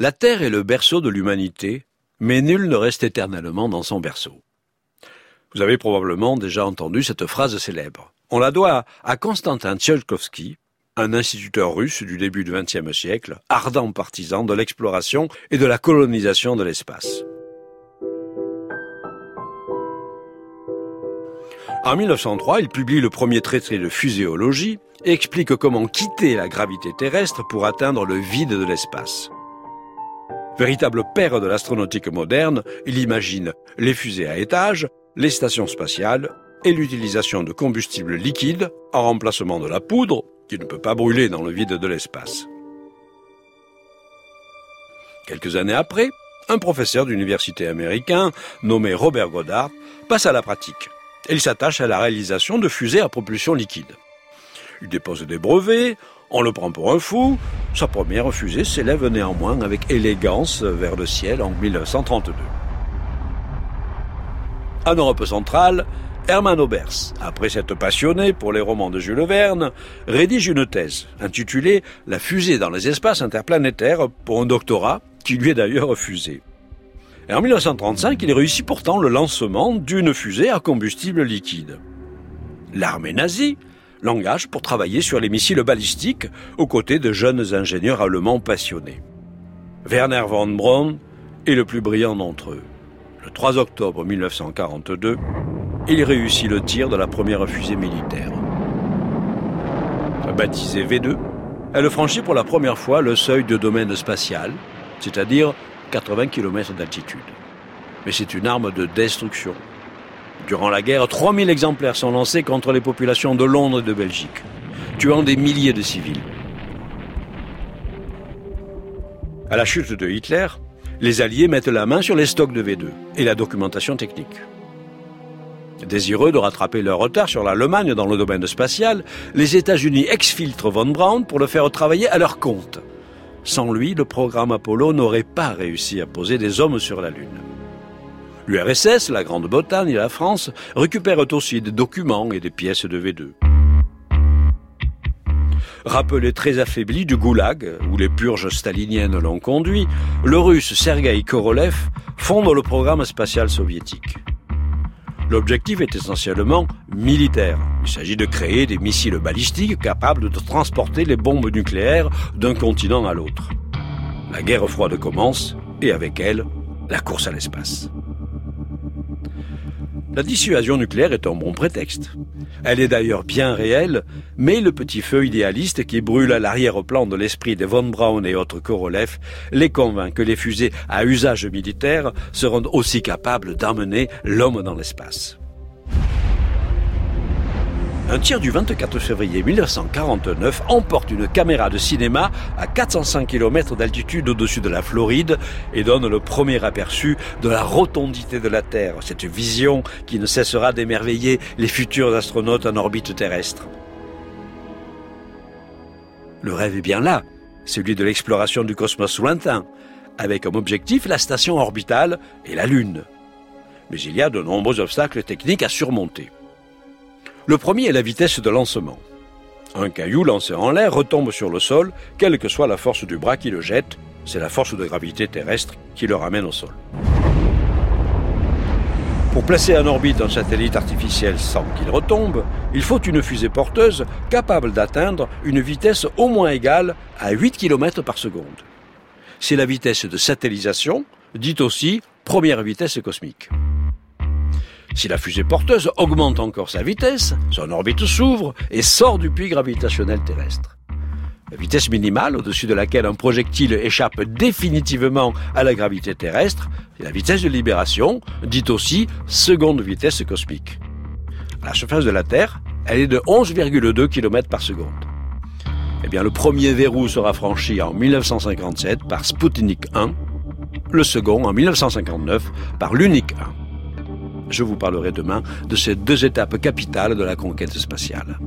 La Terre est le berceau de l'humanité, mais nul ne reste éternellement dans son berceau. Vous avez probablement déjà entendu cette phrase célèbre. On la doit à Konstantin Tsiolkovsky, un instituteur russe du début du XXe siècle, ardent partisan de l'exploration et de la colonisation de l'espace. En 1903, il publie le premier traité de physiologie et explique comment quitter la gravité terrestre pour atteindre le vide de l'espace. Véritable père de l'astronautique moderne, il imagine les fusées à étage, les stations spatiales et l'utilisation de combustibles liquides en remplacement de la poudre qui ne peut pas brûler dans le vide de l'espace. Quelques années après, un professeur d'université américain nommé Robert Goddard passe à la pratique. Il s'attache à la réalisation de fusées à propulsion liquide. Il dépose des brevets, on le prend pour un fou. Sa première fusée s'élève néanmoins avec élégance vers le ciel en 1932. En Europe centrale, Hermann Obers, après s'être passionné pour les romans de Jules Verne, rédige une thèse intitulée La fusée dans les espaces interplanétaires pour un doctorat qui lui est d'ailleurs refusé. En 1935, il réussit pourtant le lancement d'une fusée à combustible liquide. L'armée nazie l'engage pour travailler sur les missiles balistiques aux côtés de jeunes ingénieurs allemands passionnés. Werner von Braun est le plus brillant d'entre eux. Le 3 octobre 1942, il réussit le tir de la première fusée militaire. Baptisée V2, elle franchit pour la première fois le seuil de domaine spatial, c'est-à-dire 80 km d'altitude. Mais c'est une arme de destruction. Durant la guerre, 3000 exemplaires sont lancés contre les populations de Londres et de Belgique, tuant des milliers de civils. À la chute de Hitler, les Alliés mettent la main sur les stocks de V2 et la documentation technique. Désireux de rattraper leur retard sur l'Allemagne dans le domaine spatial, les États-Unis exfiltrent von Braun pour le faire travailler à leur compte. Sans lui, le programme Apollo n'aurait pas réussi à poser des hommes sur la Lune. L'URSS, la Grande-Bretagne et la France récupèrent aussi des documents et des pièces de V2. Rappelé très affaibli du goulag, où les purges staliniennes l'ont conduit, le russe Sergei Korolev fonde le programme spatial soviétique. L'objectif est essentiellement militaire. Il s'agit de créer des missiles balistiques capables de transporter les bombes nucléaires d'un continent à l'autre. La guerre froide commence, et avec elle, la course à l'espace. La dissuasion nucléaire est un bon prétexte. Elle est d'ailleurs bien réelle, mais le petit feu idéaliste qui brûle à l'arrière-plan de l'esprit de von Braun et autres Korolev les convainc que les fusées à usage militaire seront aussi capables d'emmener l'homme dans l'espace. Un tir du 24 février 1949 emporte une caméra de cinéma à 405 km d'altitude au-dessus de la Floride et donne le premier aperçu de la rotondité de la Terre, cette vision qui ne cessera d'émerveiller les futurs astronautes en orbite terrestre. Le rêve est bien là, celui de l'exploration du cosmos lointain, avec comme objectif la station orbitale et la Lune. Mais il y a de nombreux obstacles techniques à surmonter. Le premier est la vitesse de lancement. Un caillou lancé en l'air retombe sur le sol, quelle que soit la force du bras qui le jette, c'est la force de gravité terrestre qui le ramène au sol. Pour placer en orbite un satellite artificiel sans qu'il retombe, il faut une fusée porteuse capable d'atteindre une vitesse au moins égale à 8 km par seconde. C'est la vitesse de satellisation, dite aussi première vitesse cosmique. Si la fusée porteuse augmente encore sa vitesse, son orbite s'ouvre et sort du puits gravitationnel terrestre. La vitesse minimale au-dessus de laquelle un projectile échappe définitivement à la gravité terrestre, c'est la vitesse de libération, dite aussi seconde vitesse cosmique. À la surface de la Terre, elle est de 11,2 km par seconde. Eh bien, le premier verrou sera franchi en 1957 par Sputnik 1, le second en 1959 par l'Unique 1. Je vous parlerai demain de ces deux étapes capitales de la conquête spatiale.